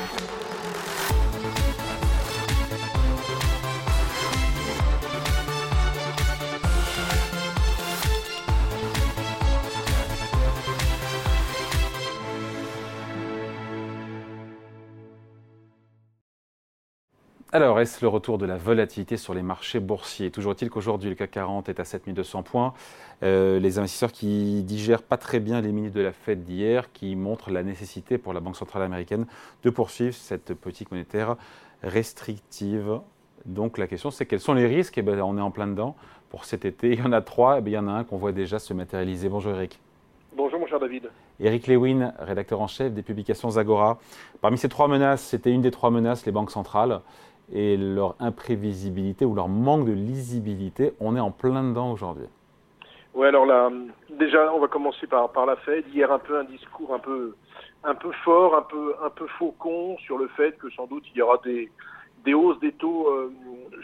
Thank you. Alors, est-ce le retour de la volatilité sur les marchés boursiers? Toujours est-il qu'aujourd'hui, le CAC 40 est à 7200 points. Euh, les investisseurs qui digèrent pas très bien les minutes de la fête d'hier, qui montrent la nécessité pour la Banque centrale américaine de poursuivre cette politique monétaire restrictive. Donc, la question, c'est quels sont les risques? Et eh bien, On est en plein dedans. Pour cet été, il y en a trois. Et eh bien, il y en a un qu'on voit déjà se matérialiser. Bonjour Eric. Bonjour mon cher David. Eric Lewin, rédacteur en chef des publications Zagora. Parmi ces trois menaces, c'était une des trois menaces, les banques centrales et leur imprévisibilité ou leur manque de lisibilité, on est en plein dedans aujourd'hui. Oui, alors là, déjà, on va commencer par, par la Fed. Hier, un peu un discours un peu, un peu fort, un peu, un peu faucon sur le fait que sans doute il y aura des, des hausses des taux euh,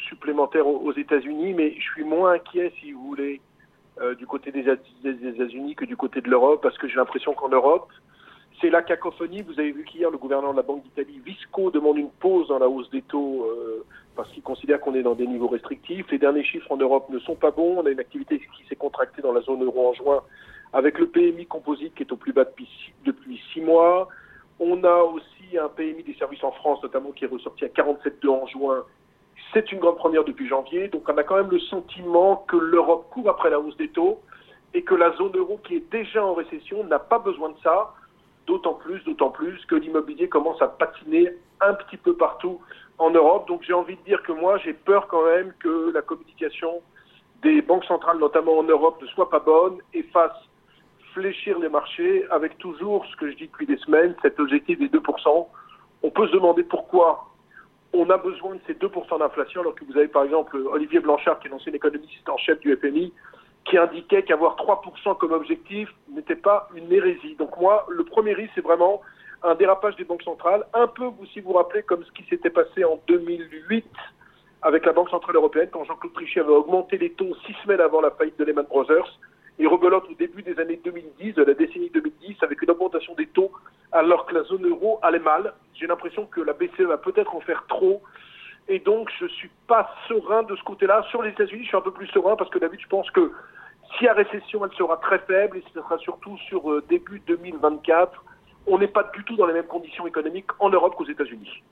supplémentaires aux, États-Unis, mais je suis moins inquiet, si vous voulez, euh, du côté des, des États-Unis que du côté de l'Europe, parce que j'ai l'impression qu'en Europe, c'est la cacophonie. Vous avez vu qu'hier, le gouverneur de la Banque d'Italie, Visco, demande une pause dans la hausse des taux euh, parce qu'il considère qu'on est dans des niveaux restrictifs. Les derniers chiffres en Europe ne sont pas bons. On a une activité qui s'est contractée dans la zone euro en juin avec le PMI composite qui est au plus bas depuis, depuis six mois. On a aussi un PMI des services en France, notamment, qui est ressorti à 47,2 en juin. C'est une grande première depuis janvier. Donc on a quand même le sentiment que l'Europe court après la hausse des taux et que la zone euro, qui est déjà en récession, n'a pas besoin de ça. D'autant plus, d'autant plus que l'immobilier commence à patiner un petit peu partout en Europe. Donc j'ai envie de dire que moi, j'ai peur quand même que la communication des banques centrales, notamment en Europe, ne soit pas bonne et fasse fléchir les marchés avec toujours ce que je dis depuis des semaines, cet objectif des 2%. On peut se demander pourquoi on a besoin de ces 2% d'inflation alors que vous avez par exemple Olivier Blanchard, qui est l'ancien économiste en chef du FMI, qui indiquait qu'avoir 3% comme objectif n'était pas une hérésie. Donc moi, le premier risque, c'est vraiment un dérapage des banques centrales, un peu, si vous vous rappelez, comme ce qui s'était passé en 2008 avec la Banque Centrale Européenne, quand Jean-Claude Trichet avait augmenté les taux six semaines avant la faillite de Lehman Brothers, et rebelote au début des années 2010, de la décennie 2010, avec une augmentation des taux, alors que la zone euro allait mal. J'ai l'impression que la BCE va peut-être en faire trop, et donc je suis pas serein de ce côté-là. Sur les États-Unis, je suis un peu plus serein, parce que David, je pense que si la récession, elle sera très faible et ce sera surtout sur euh, début 2024. On n'est pas du tout dans les mêmes conditions économiques en Europe qu'aux États-Unis.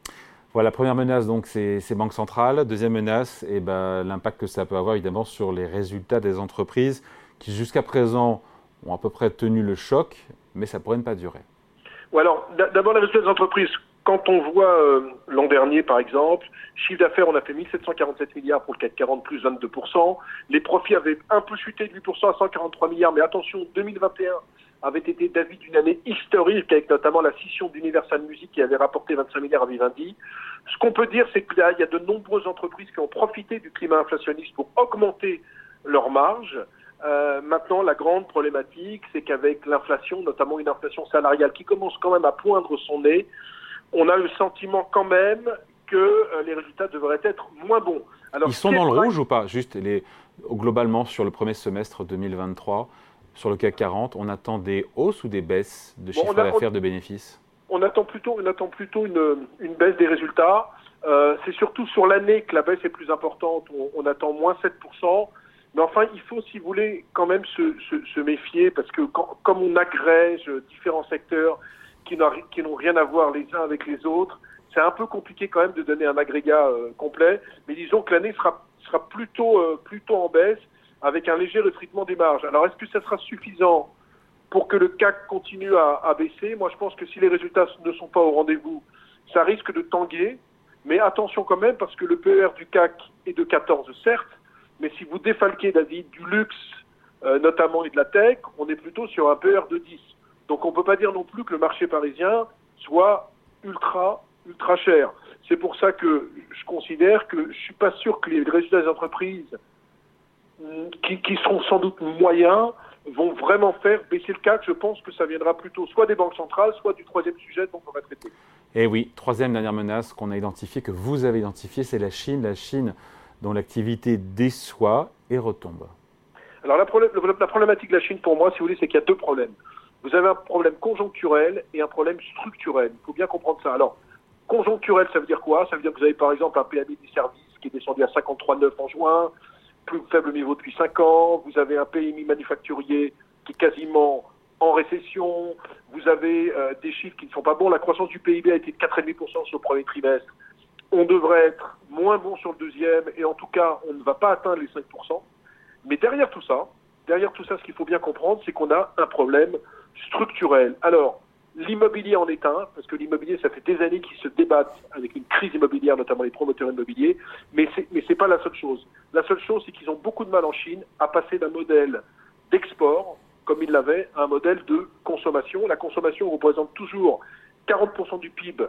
Voilà, première menace, donc, c'est ces banques centrales. Deuxième menace, eh ben, l'impact que ça peut avoir évidemment sur les résultats des entreprises qui, jusqu'à présent, ont à peu près tenu le choc, mais ça pourrait ne pas durer. Ou alors, d'abord, les résultats des entreprises quand on voit euh, l'an dernier, par exemple, chiffre d'affaires, on a fait 1747 milliards pour le CAC 40, plus 22%. Les profits avaient un peu chuté de 8% à 143 milliards, mais attention, 2021 avait été David d'une année historique avec notamment la scission d'Universal Music qui avait rapporté 25 milliards à Vivendi. Ce qu'on peut dire, c'est qu'il y a de nombreuses entreprises qui ont profité du climat inflationniste pour augmenter leurs marges. Euh, maintenant, la grande problématique, c'est qu'avec l'inflation, notamment une inflation salariale qui commence quand même à poindre son nez, on a le sentiment quand même que euh, les résultats devraient être moins bons. Alors, Ils sont dans le rouge ou pas? Juste les, globalement sur le premier semestre 2023, sur le CAC 40, on attend des hausses ou des baisses de chiffre d'affaires de bénéfices? on attend plutôt, on attend plutôt une, une baisse des résultats. Euh, c'est surtout sur l'année que la baisse est plus importante. On, attend moins 7%. Mais enfin, il faut, si vous voulez, quand même se, se, méfier parce que comme on agrège différents secteurs, qui n'ont rien à voir les uns avec les autres. C'est un peu compliqué quand même de donner un agrégat euh, complet, mais disons que l'année sera, plutôt, euh, plutôt en baisse avec un léger retrait des marges. Alors est-ce que ça sera suffisant pour que le CAC continue à, à, baisser? Moi je pense que si les résultats ne sont pas au rendez-vous, ça risque de tanguer, mais attention quand même parce que le PER du CAC est de 14 certes, mais si vous défalquez David du luxe euh, notamment et de la tech, on est plutôt sur un PER de 10. Donc on ne peut pas dire non plus que le marché parisien soit ultra, ultra cher. C'est pour ça que je considère que je ne suis pas sûr que les résultats des entreprises qui, qui seront sans doute moyens vont vraiment faire baisser le CAC. Je pense que ça viendra plutôt soit des banques centrales, soit du troisième sujet dont on va traiter. Et eh oui, troisième dernière menace qu'on a identifiée, que vous avez identifiée, c'est la Chine. La Chine dont l'activité déçoit et retombe. Alors la, la problématique de la Chine pour moi, si vous voulez, c'est qu'il y a deux problèmes. Vous avez un problème conjoncturel et un problème structurel. Il faut bien comprendre ça. Alors, Conjoncturel, ça veut dire quoi? Ça veut dire que vous avez par exemple un PMI des services qui est descendu à 53,9 en juin, plus faible niveau depuis 5 ans. Vous avez un PMI manufacturier qui est quasiment en récession. Vous avez euh, des chiffres qui ne sont pas bons. La croissance du PIB a été de 4,5% sur le premier trimestre. On devrait être moins bon sur le deuxième et en tout cas, on ne va pas atteindre les 5%. Mais derrière tout ça, derrière tout ça, ce qu'il faut bien comprendre, c'est qu'on a un problème structurel. Alors, l'immobilier en est un, parce que l'immobilier, ça fait des années qu'ils se débattent avec une crise immobilière, notamment les promoteurs immobiliers, mais mais c'est pas la seule chose. La seule chose, c'est qu'ils ont beaucoup de mal en Chine à passer d'un modèle d'export, comme ils l'avaient, à un modèle de consommation. La consommation représente toujours 40% du PIB,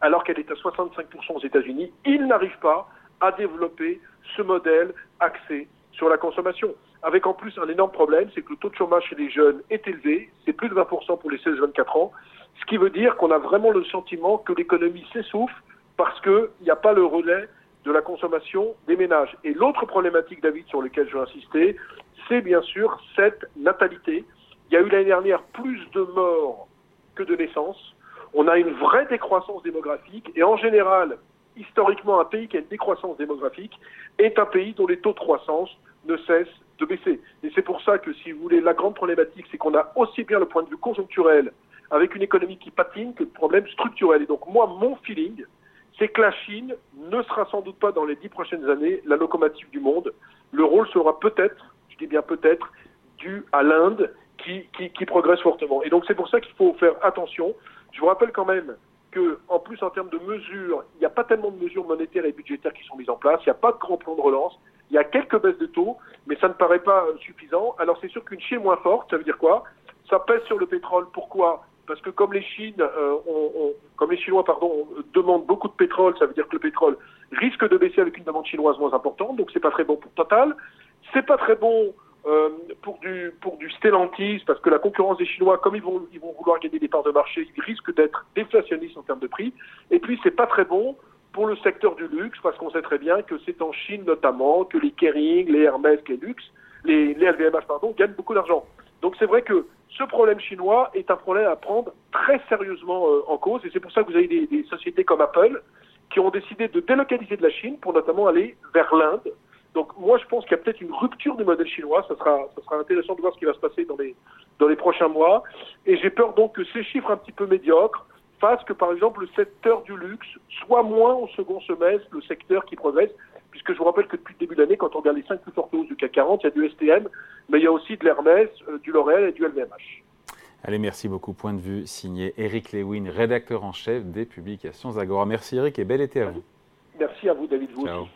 alors qu'elle est à 65% aux États-Unis. Ils n'arrivent pas à développer ce modèle axé sur la consommation. Avec en plus un énorme problème, c'est que le taux de chômage chez les jeunes est élevé, c'est plus de 20% pour les 16-24 ans, ce qui veut dire qu'on a vraiment le sentiment que l'économie s'essouffle parce qu'il n'y a pas le relais de la consommation des ménages. Et l'autre problématique, David, sur laquelle je veux insister, c'est bien sûr cette natalité. Il y a eu l'année dernière plus de morts que de naissances. On a une vraie décroissance démographique et en général, historiquement, un pays qui a une décroissance démographique est un pays dont les taux de croissance ne cessent de baisser. Et c'est pour ça que, si vous voulez, la grande problématique, c'est qu'on a aussi bien le point de vue conjoncturel avec une économie qui patine que le problème structurel. Et donc, moi, mon feeling, c'est que la Chine ne sera sans doute pas dans les dix prochaines années la locomotive du monde. Le rôle sera peut-être, je dis bien peut-être, dû à l'Inde qui, qui, progresse fortement. Et donc, c'est pour ça qu'il faut faire attention. Je vous rappelle quand même que, en plus, en termes de mesures, il n'y a pas tellement de mesures monétaires et budgétaires qui sont mises en place. Il n'y a pas de grand plan de relance. Il y a quelques baisses de taux, mais ça ne paraît pas suffisant. Alors c'est sûr qu'une Chine moins forte, ça veut dire quoi? Ça pèse sur le pétrole. Pourquoi? Parce que comme les euh, Chinois, pardon, demandent beaucoup de pétrole, ça veut dire que le pétrole risque de baisser avec une demande chinoise moins importante. Donc c'est pas très bon pour Total. C'est pas très bon euh, pour du pour Stellantis parce que la concurrence des Chinois, comme ils vont ils vont vouloir gagner des parts de marché, ils risquent d'être déflationnistes en termes de prix. Et puis c'est pas très bon pour le secteur du luxe, parce qu'on sait très bien que c'est en Chine notamment que les Kering, les Hermès, les luxe, les, LVMH pardon, gagnent beaucoup d'argent. Donc c'est vrai que ce problème chinois est un problème à prendre très sérieusement euh, en cause, et c'est pour ça que vous avez des, des, sociétés comme Apple qui ont décidé de délocaliser de la Chine pour notamment aller vers l'Inde. Donc moi je pense qu'il y a peut-être une rupture du modèle chinois, ça sera, ça sera intéressant de voir ce qui va se passer dans les, dans les prochains mois, et j'ai peur donc que ces chiffres un petit peu médiocres fasse que, par exemple, le secteur du luxe soit moins au second semestre le secteur qui progresse, puisque je vous rappelle que depuis le début de l'année, quand on regarde les cinq plus fortes hausses du CAC 40, il y a du STM, mais il y a aussi de l'Hermès, euh, du L'Oréal et du LVMH. Allez, merci beaucoup. Point de vue signé Eric Lewin, rédacteur en chef des publications Agora. Merci Eric et bel été à vous. Merci à vous David, vous Ciao.